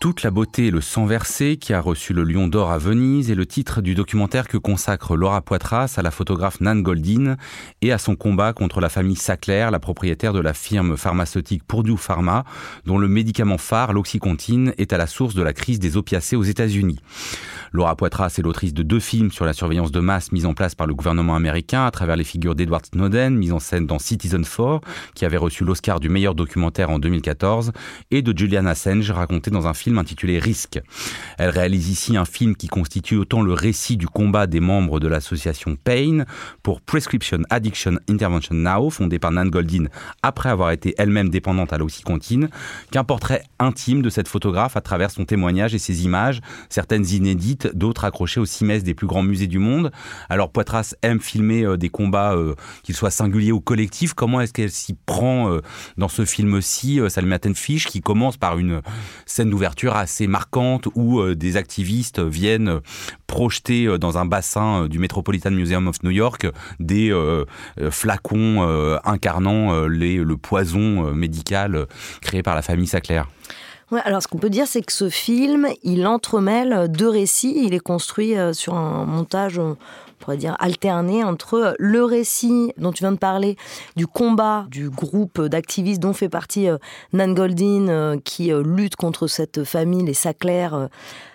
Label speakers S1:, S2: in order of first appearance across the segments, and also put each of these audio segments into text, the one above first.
S1: Toute la beauté et le sang versé qui a reçu le Lion d'Or à Venise est le titre du documentaire que consacre Laura Poitras à la photographe Nan Goldin et à son combat contre la famille Sackler, la propriétaire de la firme pharmaceutique Purdue Pharma, dont le médicament phare, l'oxycontine, est à la source de la crise des opiacés aux États-Unis. Laura Poitras est l'autrice de deux films sur la surveillance de masse mis en place par le gouvernement américain à travers les figures d'Edward Snowden, mise en scène dans Citizen 4, qui avait reçu l'Oscar du meilleur documentaire en 2014, et de Julian Assange, raconté dans un film intitulé Risque. Elle réalise ici un film qui constitue autant le récit du combat des membres de l'association PAIN pour Prescription Addiction Intervention Now, fondée par Nan Goldin après avoir été elle-même dépendante à l'oxycontine, qu'un portrait intime de cette photographe à travers son témoignage et ses images, certaines inédites d'autres accrochés aux cimaises des plus grands musées du monde. Alors Poitras aime filmer euh, des combats, euh, qu'ils soient singuliers ou collectifs. Comment est-ce qu'elle s'y prend euh, dans ce film-ci, Salma Tenfish, qui commence par une scène d'ouverture assez marquante où des activistes viennent projeter dans un bassin du Metropolitan Museum of New York des flacons incarnant les, le poison médical créé par la famille
S2: Alors ce qu'on peut dire, c'est que ce film, il entremêle deux récits. Il est construit euh, sur un montage, on pourrait dire, alterné entre le récit dont tu viens de parler, du combat du groupe d'activistes dont fait partie euh, Nan Goldin, euh, qui lutte contre cette famille, les Sackler,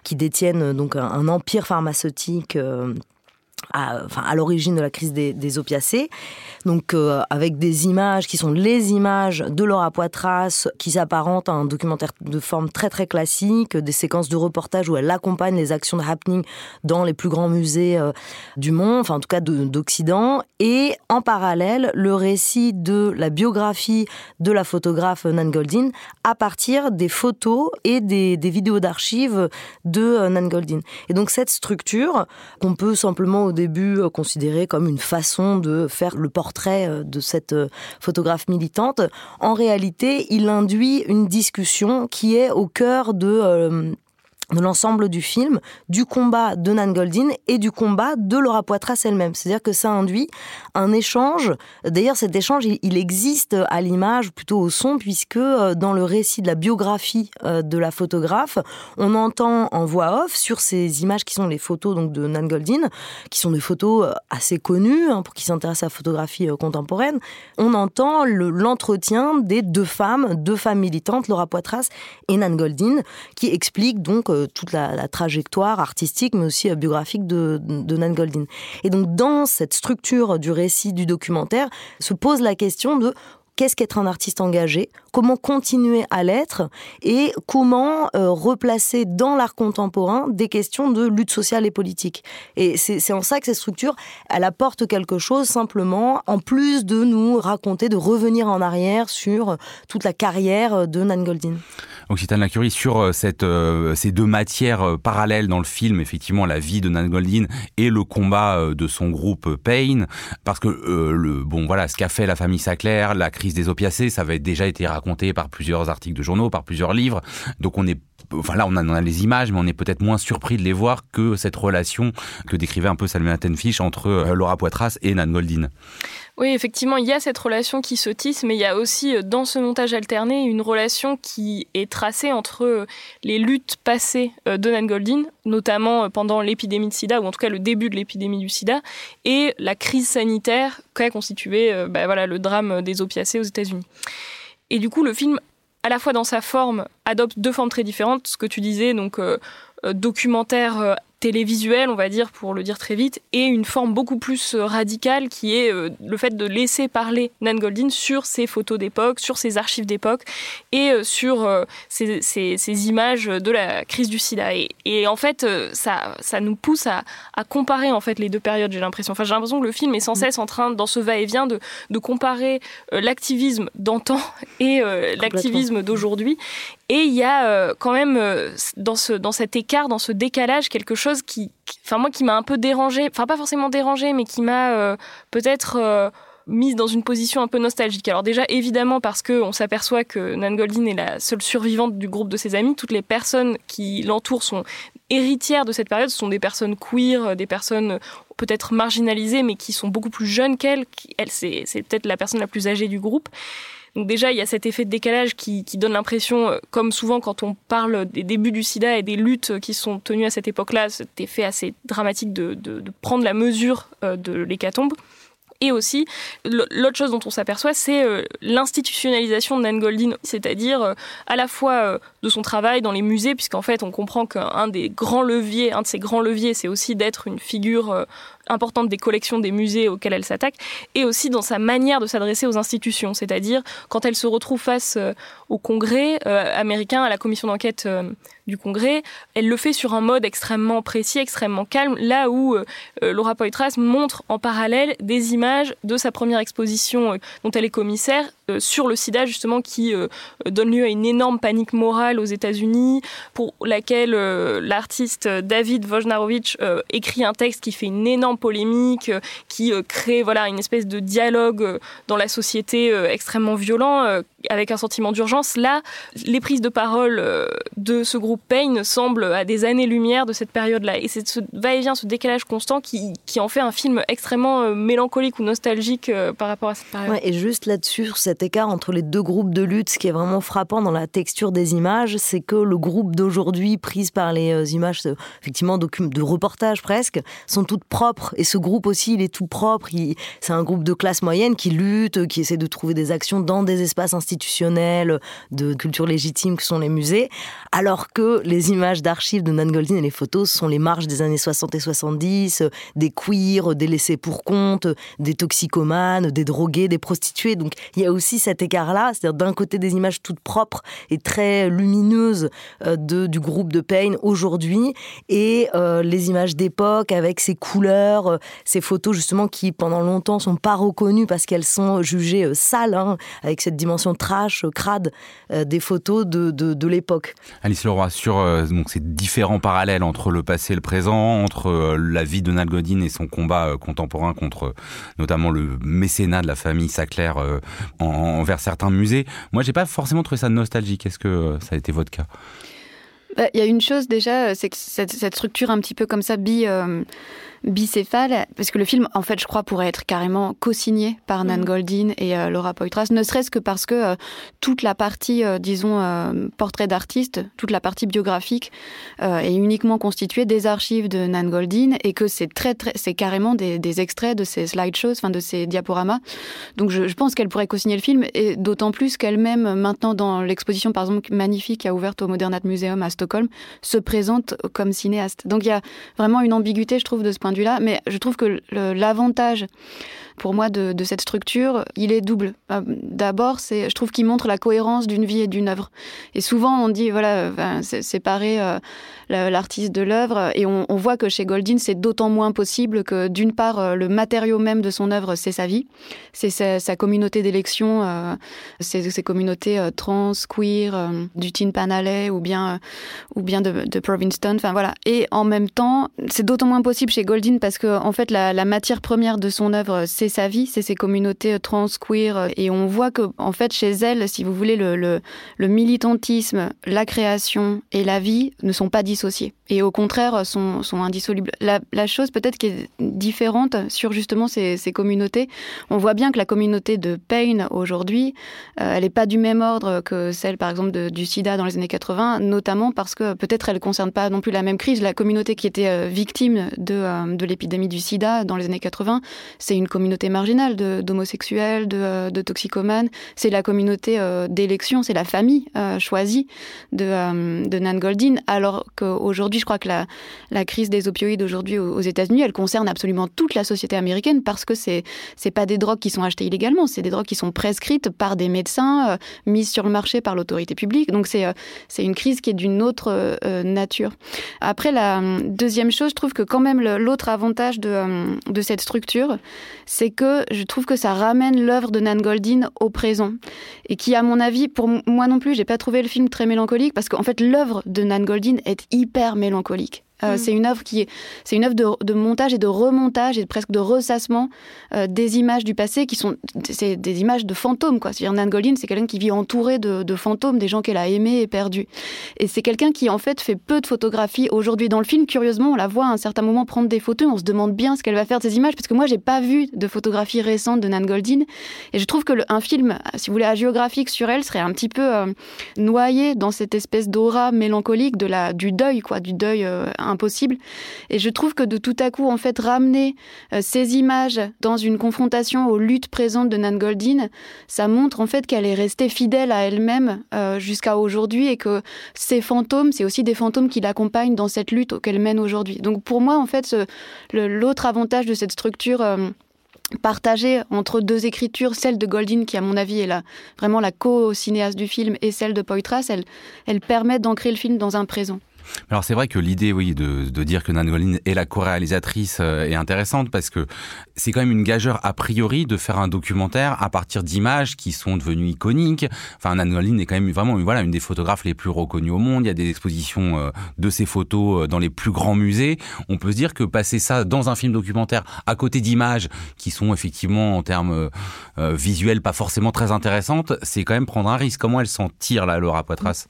S2: qui détiennent donc un empire pharmaceutique à, l'origine de la crise des, opiacés. Donc, euh, avec des images qui sont les images de Laura Poitras, qui s'apparentent à un documentaire de forme très très classique, des séquences de reportage où elle accompagne les actions de happening dans les plus grands musées euh, du monde, enfin en tout cas d'Occident, et en parallèle le récit de la biographie de la photographe Nan Goldin à partir des photos et des, des vidéos d'archives de euh, Nan Goldin. Et donc cette structure qu'on peut simplement début euh, considéré comme une façon de faire le portrait euh, de cette euh, photographe militante, en réalité, il induit une discussion qui est au cœur de de l'ensemble du film, du combat de Nan Goldin et du combat de Laura Poitras elle-même. C'est-à-dire que ça induit un échange. D'ailleurs, cet échange, il existe à l'image, plutôt au son, puisque euh, dans le récit de la biographie euh, de la photographe, on entend en voix off sur ces images qui sont les photos donc de Nan Goldin, qui sont des photos euh, assez connues hein, pour qui s'intéressent à la photographie contemporaine. On entend l'entretien des deux femmes, deux femmes militantes, Laura Poitras et Nan Goldin, qui expliquent donc euh, toute la, trajectoire artistique, mais aussi euh, biographique de, de Nan Goldin. Et donc, dans cette structure du récit du documentaire, se pose la question de qu'est-ce qu'être un artiste engagé, comment continuer à l'être et comment euh, replacer dans l'art contemporain des questions de lutte sociale et politique. Et c'est en ça que cette structure, elle apporte quelque chose simplement, en plus de nous raconter, de revenir en arrière sur toute la carrière de Nan Goldin.
S1: Occitane Lacurie, sur euh, cette, euh, ces deux matières parallèles dans le film, effectivement, la vie de Nan Goldin et le combat de son groupe Pain, parce que, le, bon, voilà, ce qu'a fait la famille Sackler, la crise des opiacés, ça avait déjà été raconté par plusieurs articles de journaux, par plusieurs livres. Donc on est enfin là on a, les images, mais on est peut-être moins surpris de les voir que cette relation que décrivait un peu Salma Tenfish entre euh, Laura Poitras et Nan Goldin.
S3: Oui, effectivement, il y a cette relation qui se tisse, mais il y a aussi euh, dans ce montage alterné une relation qui est tracée entre euh, les luttes passées de Nan Goldin, notamment pendant l'épidémie de sida, ou en tout cas le début de l'épidémie du sida, et la crise sanitaire qu'a constitué bah, voilà, le drame des opiacés aux États-Unis. Et du coup, le film à la fois dans sa forme, adopte deux formes très différentes. Ce que tu disais, donc euh, euh, documentaire euh, télévisuel, on va dire, pour le dire très vite, et une forme beaucoup plus euh, radicale qui est euh, le fait de laisser parler Nan Goldin sur ses photos d'époque, sur ses archives d'époque et euh, sur ces, images de la crise du sida. Et, en fait, ça, ça nous pousse à, comparer en fait les deux périodes, j'ai l'impression. Enfin, j'ai l'impression que le film est sans cesse en train, dans ce va-et-vient, de, de comparer l'activisme d'antan et l'activisme d'aujourd'hui. Et il y a quand même dans, ce, dans cet écart, dans ce décalage, quelque chose qui, enfin moi qui m'a un peu dérangé, enfin pas forcément dérangé, mais qui m'a euh, peut-être euh, mise dans une position un peu nostalgique. Alors déjà, évidemment, parce qu'on s'aperçoit que Nan Goldin est la seule survivante du groupe de ses amis, toutes les personnes qui l'entourent sont héritières de cette période, ce sont des personnes queer, des personnes peut-être marginalisées, mais qui sont beaucoup plus jeunes qu'elle. Elle, c'est, c'est peut-être la personne la plus âgée du groupe. Donc déjà, il y a cet effet de décalage qui, donne l'impression, euh, comme souvent quand on parle des débuts du sida et des luttes qui sont tenues à cette époque-là, cet effet assez dramatique de, prendre la mesure euh, de l'hécatombe. Et aussi, l'autre chose dont on s'aperçoit, c'est euh, l'institutionnalisation de Nan Goldin, c'est-à-dire euh, à la fois euh, de son travail dans les musées, puisqu'en fait, on comprend qu'un des grands leviers, un de ses grands leviers, c'est aussi d'être une figure importante des collections des musées auxquels elle s'attaque, et aussi dans sa manière de s'adresser aux institutions, c'est-à-dire quand elle se retrouve face au Congrès américain, à la commission d'enquête du Congrès, elle le fait sur un mode extrêmement précis, extrêmement calme, là où Laura Poitras montre en parallèle des images de sa première exposition dont elle est commissaire euh, sur le sida justement qui euh, donne lieu à une énorme panique morale aux États-Unis pour laquelle euh, l'artiste David Wojnarowicz écrit un texte qui fait une énorme polémique qui crée voilà une espèce de dialogue dans la société extrêmement violent avec un sentiment d'urgence. Là les prises de parole de ce groupe Pain semblent à des années-lumière de cette période-là et c'est ce va-et-vient ce décalage constant qui, qui en fait un film extrêmement mélancolique ou nostalgique par rapport à cette période.
S2: Ouais, et juste là-dessus cet écart entre les deux groupes de lutte, ce qui est vraiment frappant dans la texture des images, c'est que le groupe d'aujourd'hui, prise par les euh, images, euh, effectivement, de reportage presque, sont toutes propres. Et ce groupe aussi, il est tout propre. C'est un groupe de classe moyenne qui lutte, qui essaie de trouver des actions dans des espaces institutionnels de culture légitime que sont les musées. Alors que les images d'archives de Nan Goldin et les photos sont les marges des années 60 et 70, des queers, des laissés pour compte, des toxicomanes, des drogués, des prostituées. Donc il y a aussi cet écart-là, c'est-à-dire d'un côté des images toutes propres et très lumineuses euh, de, du groupe de Payne aujourd'hui, et euh, les images d'époque avec ces couleurs, euh, ces photos justement qui pendant longtemps sont pas reconnues parce qu'elles sont jugées sales, hein, avec cette dimension trash, crade des photos de, de, de l'époque.
S1: Alice Leroy, sur donc, ces différents parallèles entre le passé et le présent, entre la vie de Nal Godin et son combat contemporain contre notamment le mécénat de la famille Sackler en, envers certains musées. Moi, j'ai pas forcément trouvé ça nostalgique. Est-ce que euh, ça a été votre cas?
S4: Bah, Il y a une chose déjà, c'est que cette, structure un petit peu comme ça, bi, euh, bicéphale, parce que le film, en fait, je crois, pourrait être carrément co-signé par Nan mm. Goldin et euh, Laura Poitras, ne serait-ce que parce que euh, toute la partie, euh, disons, portrait d'artiste, toute la partie biographique est uniquement constituée des archives de Nan Goldin et que c'est très, très, c'est carrément des, des, extraits de ces slideshows, enfin de ces diaporamas. Donc, je, je pense qu'elle pourrait co-signer le film et d'autant plus qu'elle-même, maintenant, dans l'exposition, par exemple, magnifique qui a ouverte au Modern Art Museum à Stockholm, se présente comme cinéaste. Donc, il y a vraiment une ambiguïté, je trouve, de ce point de vue-là, mais je trouve que l'avantage pour moi de, cette structure, il est double. Euh, d'abord, c'est, je trouve qu'il montre la cohérence d'une vie et d'une œuvre. Et souvent, on dit voilà, séparer euh, l'artiste de l'œuvre, et on, voit que chez Goldin, c'est d'autant moins possible que d'une part, euh, le matériau même de son œuvre, c'est sa vie, c'est sa, communauté d'élection, euh, ses, communautés trans, queer, du Tin Pan Alley ou bien ou bien de, de. Enfin voilà. Et en même temps, c'est d'autant moins possible chez Goldin parce que en fait, la, matière première de son œuvre, c'est sa vie, c'est ses communautés euh, trans, queer. Euh, et on voit que, en fait, chez elle, si vous voulez, le, le, le militantisme, la création et la vie ne sont pas dissociés. Et au contraire, sont, indissolubles. La, chose peut-être qui est différente sur justement ces, communautés, on voit bien que la communauté de Pain aujourd'hui, euh, elle n'est pas du même ordre que celle, par exemple, du sida dans les années 80, notamment parce que peut-être elle ne concerne pas non plus la même crise. La communauté qui était euh, victime de, euh, de l'épidémie du sida dans les années 80, c'est une communauté marginale d'homosexuels, de, toxicomanes. C'est la communauté d'élection, c'est la famille choisie de Nan Goldin. Alors qu'aujourd'hui, je crois que la, crise des opioïdes aujourd'hui aux, États-Unis, elle concerne absolument toute la société américaine parce que c'est c'est pas des drogues qui sont achetées illégalement, c'est des drogues qui sont prescrites par des médecins, euh, mises sur le marché par l'autorité publique. Donc c'est euh, une crise qui est d'une autre euh, nature. Après la deuxième chose, je trouve que quand même l'autre avantage de, de cette structure, c'est que je trouve que ça ramène l'œuvre de Nan Goldin au présent. Et qui, à mon avis, pour moi non plus, j'ai pas trouvé le film très mélancolique parce qu'en fait, l'œuvre de Nan Goldin est hyper mélancolique mélancolique. Euh, mm. C'est une œuvre qui est, c'est une œuvre de, montage et de remontage et presque de ressassement euh, des images du passé qui sont, c'est des images de fantômes quoi. C'est-à-dire Nan Goldin, c'est quelqu'un qui vit entouré de, fantômes, des gens qu'elle a aimés et perdus. Et c'est quelqu'un qui en fait fait peu de photographies aujourd'hui dans le film. Curieusement, on la voit à un certain moment prendre des photos. On se demande bien ce qu'elle va faire de ces images parce que moi j'ai pas vu de photographies récentes de Nan Goldin et je trouve que un film, si vous voulez, géographique sur elle serait un petit peu euh, noyé dans cette espèce d'aura mélancolique de la du deuil quoi, du deuil impossible. Et je trouve que de tout à coup, en fait, ramener euh, ces images dans une confrontation aux luttes présentes de Nan Goldin, ça montre en fait qu'elle est restée fidèle à elle-même euh, jusqu'à aujourd'hui et que ces fantômes, c'est aussi des fantômes qui l'accompagnent dans cette lutte qu'elle mène aujourd'hui. Donc pour moi, en fait, l'autre avantage de cette structure euh, partagée entre deux écritures, celle de Goldin qui à mon avis est la, vraiment la co-cinéaste du film et celle de Poitras, elle, elle permet d'ancrer le film dans un présent.
S1: Alors c'est vrai que l'idée, oui, de, dire que Nan Goldin est la co-réalisatrice euh, est intéressante parce que c'est quand même une gageure a priori de faire un documentaire à partir d'images qui sont devenues iconiques. Enfin, Nan Goldin est quand même vraiment, une des photographes les plus reconnues au monde. Il y a des expositions euh, de ses photos euh, dans les plus grands musées. On peut se dire que passer ça dans un film documentaire à côté d'images qui sont effectivement en termes visuels pas forcément très intéressantes, c'est quand même prendre un risque. Comment elle s'en tire là, Laura Poitras?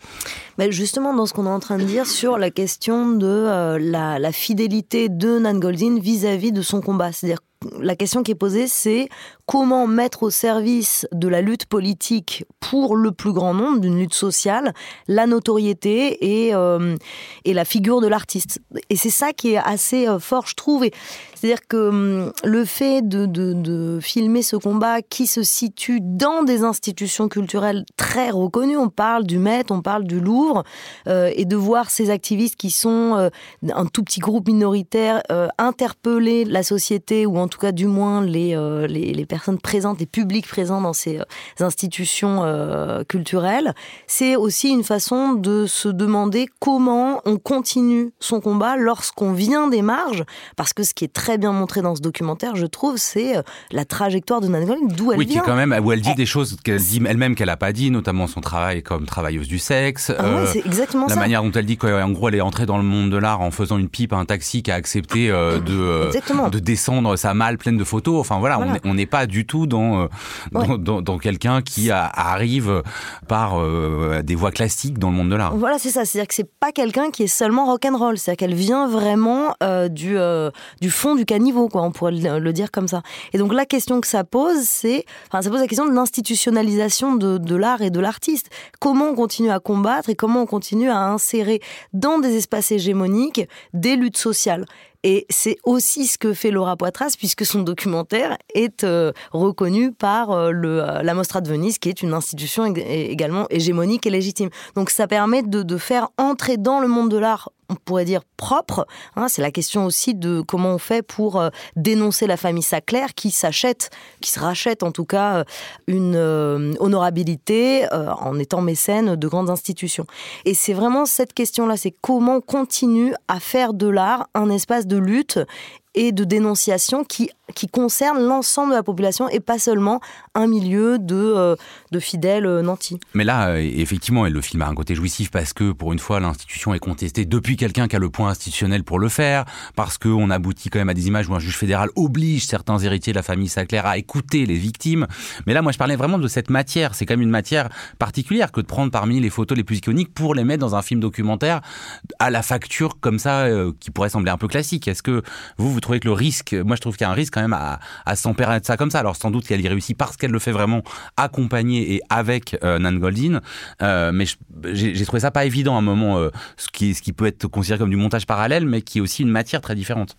S2: Mais Justement, dans ce qu'on est en train de dire sur la question de euh, la, la, fidélité de Nan Goldin vis-à-vis de son combat. C'est-à-dire la question qui est posée, c'est comment mettre au service de la lutte politique pour le plus grand nombre, d'une lutte sociale, la notoriété et, euh, la figure de l'artiste. Et c'est ça qui est assez euh, fort, je trouve. C'est-à-dire que hum, le fait de, filmer ce combat qui se situe dans des institutions culturelles très reconnues, on parle du Met, on parle du Louvre, euh, et de voir ces activistes qui sont un tout petit groupe minoritaire interpeller la société ou en tout cas du moins les, les, les personnes présentes, les publics présents dans ces euh, institutions euh, culturelles, c'est aussi une façon de se demander comment on continue son combat lorsqu'on vient des marges, parce que ce qui est très bien montré dans ce documentaire, je trouve, c'est euh, la trajectoire de Nan d'où elle
S1: oui,
S2: vient.
S1: Oui, quand même, où elle dit des choses qu'elle dit elle-même qu'elle n'a pas dit, notamment son travail comme travailleuse du sexe.
S2: Ah c'est exactement
S1: la
S2: ça.
S1: manière dont elle dit qu'en gros, elle est entrée dans le monde de l'art en faisant une pipe à un taxi qui a accepté de, de descendre sa malle pleine de photos. Enfin voilà, on n'est pas du tout dans, euh, dans, quelqu'un qui arrive par euh, des voies classiques dans le monde de l'art.
S2: Voilà, c'est ça. C'est-à-dire que c'est pas quelqu'un qui est seulement rock'n'roll. C'est-à-dire qu'elle vient vraiment euh, du, du fond du caniveau, quoi. On pourrait le, dire comme ça. Et donc la question que ça pose, c'est, enfin, ça pose la question de l'institutionnalisation de, de l'art et de l'artiste. Comment on continue à combattre et comment on continue à insérer dans des espaces hégémoniques des luttes sociales? Et c'est aussi ce que fait Laura Poitras, puisque son documentaire est euh, reconnu par euh, euh, la Mostra de Venise, qui est une institution également hégémonique et légitime. Donc ça permet de faire entrer dans le monde de l'art on pourrait dire propre. Hein, c'est la question aussi de comment on fait pour euh, dénoncer la famille Saclair qui s'achète, qui se rachète en tout cas euh, une euh, honorabilité en étant mécène de grandes institutions. Et c'est vraiment cette question-là, c'est comment on continue à faire de l'art un espace de lutte et de dénonciation qui, qui concerne l'ensemble de la population et pas seulement un milieu de, euh, de fidèles euh, nantis.
S1: Mais là, euh, effectivement, le film a un côté jouissif parce que, pour une fois, l'institution est contestée depuis quelqu'un qui a le point institutionnel pour le faire, parce qu'on aboutit quand même à des images où un juge fédéral oblige certains héritiers de la famille Saclair à écouter les victimes. Mais là, moi, je parlais vraiment de cette matière. C'est quand même une matière particulière que de prendre parmi les photos les plus iconiques pour les mettre dans un film documentaire à la facture comme ça, qui pourrait sembler un peu classique. Est-ce que vous, vous trouvez que le risque, moi je trouve qu'il y a un risque quand même à, à s'empérer de ça comme ça. Alors sans doute qu'elle y réussit parce qu'elle le fait vraiment accompagné et avec euh, Nan Goldin, euh, mais j'ai trouvé ça pas évident à un moment, euh, ce, qui, ce qui peut être considéré comme du montage parallèle, mais qui est aussi une matière très différente.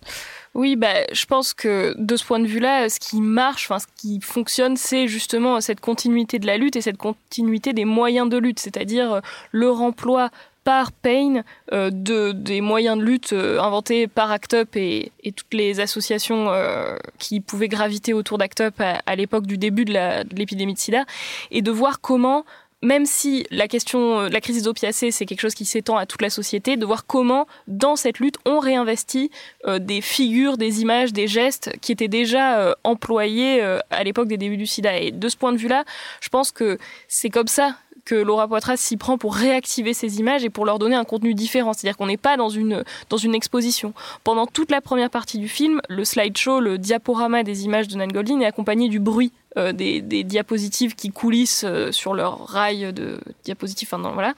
S3: Oui, bah, je pense que de ce point de vue-là, ce qui marche, enfin, ce qui fonctionne, c'est justement cette continuité de la lutte et cette continuité des moyens de lutte, c'est-à-dire le remploi par Payne euh, de, des moyens de lutte euh, inventés par ACT UP et, toutes les associations euh, qui pouvaient graviter autour d'ACT UP à, l'époque du début de l'épidémie de, sida, et de voir comment même si la question, la crise des opiacés, c'est quelque chose qui s'étend à toute la société, de voir comment, dans cette lutte, on réinvestit des figures, des images, des gestes qui étaient déjà employés à l'époque des débuts du sida. Et de ce point de vue-là, je pense que c'est comme ça que Laura Poitras s'y prend pour réactiver ces images et pour leur donner un contenu différent. C'est-à-dire qu'on n'est pas dans une, dans une exposition. Pendant toute la première partie du film, le slideshow, le diaporama des images de Nan Goldin est accompagné du bruit euh, des, diapositives qui coulissent euh, sur leur rail de diapositives. Enfin, voilà.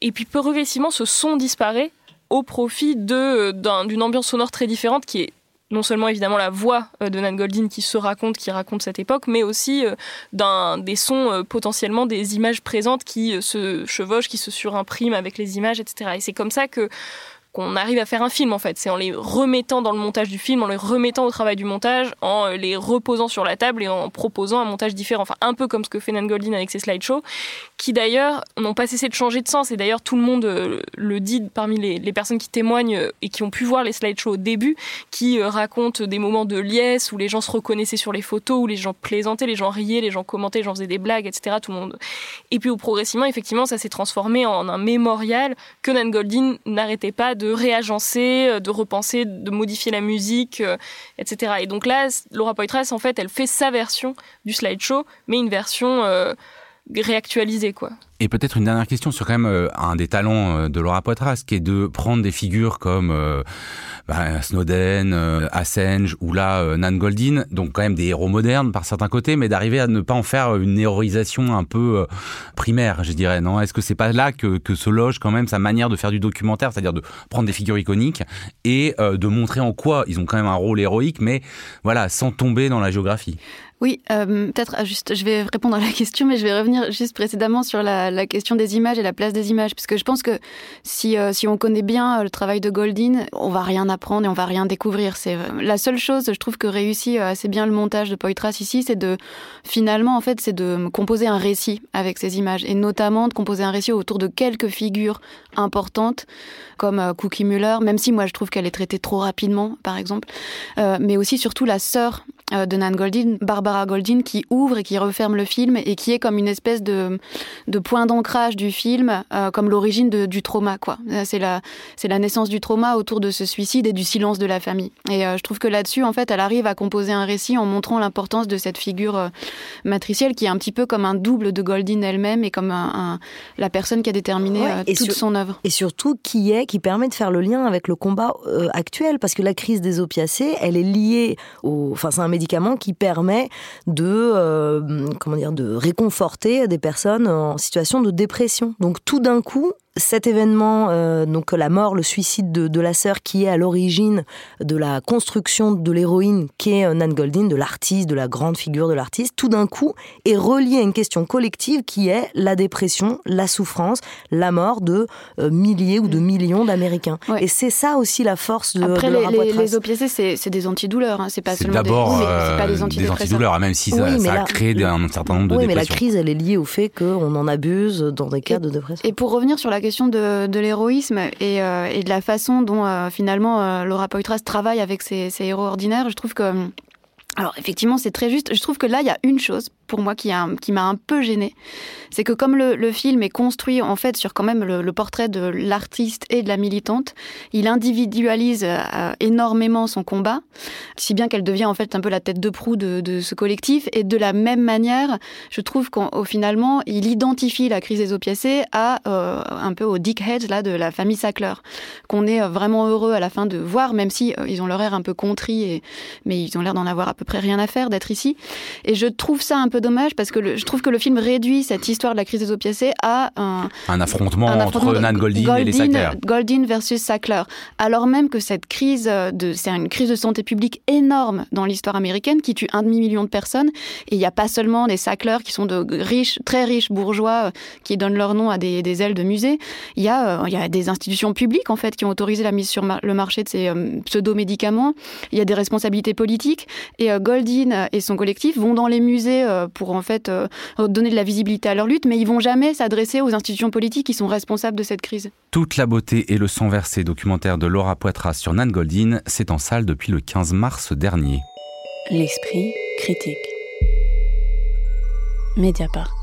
S3: Et puis progressivement, ce son disparaît au profit d'une ambiance sonore très différente qui est non seulement évidemment la voix euh, de Nan Goldin qui se raconte, qui raconte cette époque, mais aussi d'un, des sons potentiellement des images présentes qui se chevauchent, qui se surimpriment avec les images, etc. Et c'est comme ça que qu'on arrive à faire un film en fait. C'est en les remettant dans le montage du film, en les remettant au travail du montage, en euh, les reposant sur la table et en proposant un montage différent. Enfin, un peu comme ce que fait Nan Goldin avec ses slideshows, qui d'ailleurs n'ont pas cessé de changer de sens. Et d'ailleurs, tout le monde euh, le dit parmi les, personnes qui témoignent euh, et qui ont pu voir les slideshows au début, qui racontent des moments de liesse où les gens se reconnaissaient sur les photos, où les gens plaisantaient, les gens riaient, les gens commentaient, les gens faisaient des blagues, etc. Tout le monde. Et puis, au progressivement, effectivement, ça s'est transformé en un mémorial que Nan Goldin n'arrêtait pas de de réagencer, euh, de repenser, de modifier la musique, euh, etc. Et donc là, Laura Poitras, en fait, elle fait sa version du slideshow, mais une version euh, réactualisée, quoi.
S1: Et peut-être une dernière question sur quand même un des talents de Laura Poitras, qui est de prendre des figures comme bah, Snowden, euh, Assange ou là euh, Nan Goldin, donc quand même des héros modernes par certains côtés, mais d'arriver à ne pas en faire une héroïsation un peu euh, primaire, je dirais. Non, est-ce que c'est pas là que, que se loge quand même sa manière de faire du documentaire, c'est-à-dire de prendre des figures iconiques et de montrer en quoi ils ont quand même un rôle héroïque, mais voilà, sans tomber dans la géographie?
S4: Oui, euh, peut-être ah, juste, je vais répondre à la question, mais je vais revenir juste précédemment sur la, question des images et la place des images, parce que je pense que si, euh, si on connaît bien euh, le travail de Goldin, on va rien apprendre et on va rien découvrir. C'est la seule chose, je trouve que réussit assez bien le montage de Poitras ici, c'est de finalement en fait, c'est de composer un récit avec ces images et notamment de composer un récit autour de quelques figures importantes comme Cookie Muller, même si moi je trouve qu'elle est traitée trop rapidement, par exemple, mais aussi surtout la sœur de Nan Goldin, Barbara Goldin, qui ouvre et qui referme le film et qui est comme une espèce de, de point d'ancrage du film, euh, comme l'origine du trauma. quoi. Euh, c'est la, c'est la naissance du trauma autour de ce suicide et du silence de la famille. Et euh, je trouve que là-dessus, en fait, elle arrive à composer un récit en montrant l'importance de cette figure matricielle qui est un petit peu comme un double de Goldin elle-même et comme un, la personne qui a déterminé toute son œuvre.
S2: Et surtout qui est, qui permet de faire le lien avec le combat actuel, parce que la crise des opiacés, elle est liée au, enfin, c'est un qui permet de, euh, comment dire, de réconforter des personnes en situation de dépression. Donc tout d'un coup, cet événement, euh, donc la mort, le suicide de, la sœur, qui est à l'origine de la construction de l'héroïne, qui est euh, Nan Goldin, de l'artiste, de la grande figure de l'artiste, tout d'un coup est relié à une question collective qui est la dépression, la souffrance, la mort de euh, milliers ou de millions d'Américains. Et c'est ça aussi la force de,
S4: Après,
S2: de
S4: les, les, opiacés, c'est des antidouleurs, hein. c'est pas seulement des,
S1: pas des, antidouleurs, même si ça, a créé un certain nombre de
S2: Oui, mais la crise, elle est liée au fait qu'on en abuse dans des cas de dépression.
S4: Et pour revenir sur la question de, l'héroïsme et, euh, et, de la façon dont euh, finalement euh, Laura Poitras travaille avec ses héros ordinaires, je trouve que alors effectivement, c'est très juste. Je trouve que là, il y a une chose pour moi qui, m'a un peu gênée, c'est que comme le, film est construit en fait sur quand même le, portrait de l'artiste et de la militante, il individualise euh, énormément son combat, si bien qu'elle devient en fait un peu la tête de proue de, ce collectif. Et de la même manière, je trouve qu'au finalement, il identifie la crise des opiacés à euh, un peu aux dickheads là de la famille Sackler, qu'on est vraiment heureux à la fin de voir, même si euh, ils ont leur air un peu contrit, et, mais ils ont l'air d'en avoir à peu près rien à faire d'être ici. Et je trouve ça un peu dommage parce que je trouve que le film réduit cette histoire de la crise des opiacés à un,
S1: un, affrontement, entre Nan Goldin, et les Sackler.
S4: Goldin versus Sackler. Alors même que cette crise, de, c'est une crise de santé publique énorme dans l'histoire américaine qui tue un demi-million de personnes. Et il n'y a pas seulement des Sackler qui sont de riches, très riches bourgeois euh, qui donnent leur nom à des, des ailes de musées. Il y, a, euh, il y a des institutions publiques en fait qui ont autorisé la mise sur le marché de ces euh, pseudo-médicaments. Il y a des responsabilités politiques. Et Goldin et son collectif vont dans les musées pour en fait euh, donner de la visibilité à leur lutte, mais ils vont jamais s'adresser aux institutions politiques qui sont responsables de cette crise.
S1: Toute la beauté et le sang versé documentaire de Laura Poitras sur Nan Goldin, c'est en salle depuis le 15 mars dernier.
S5: L'esprit critique. Mediapart.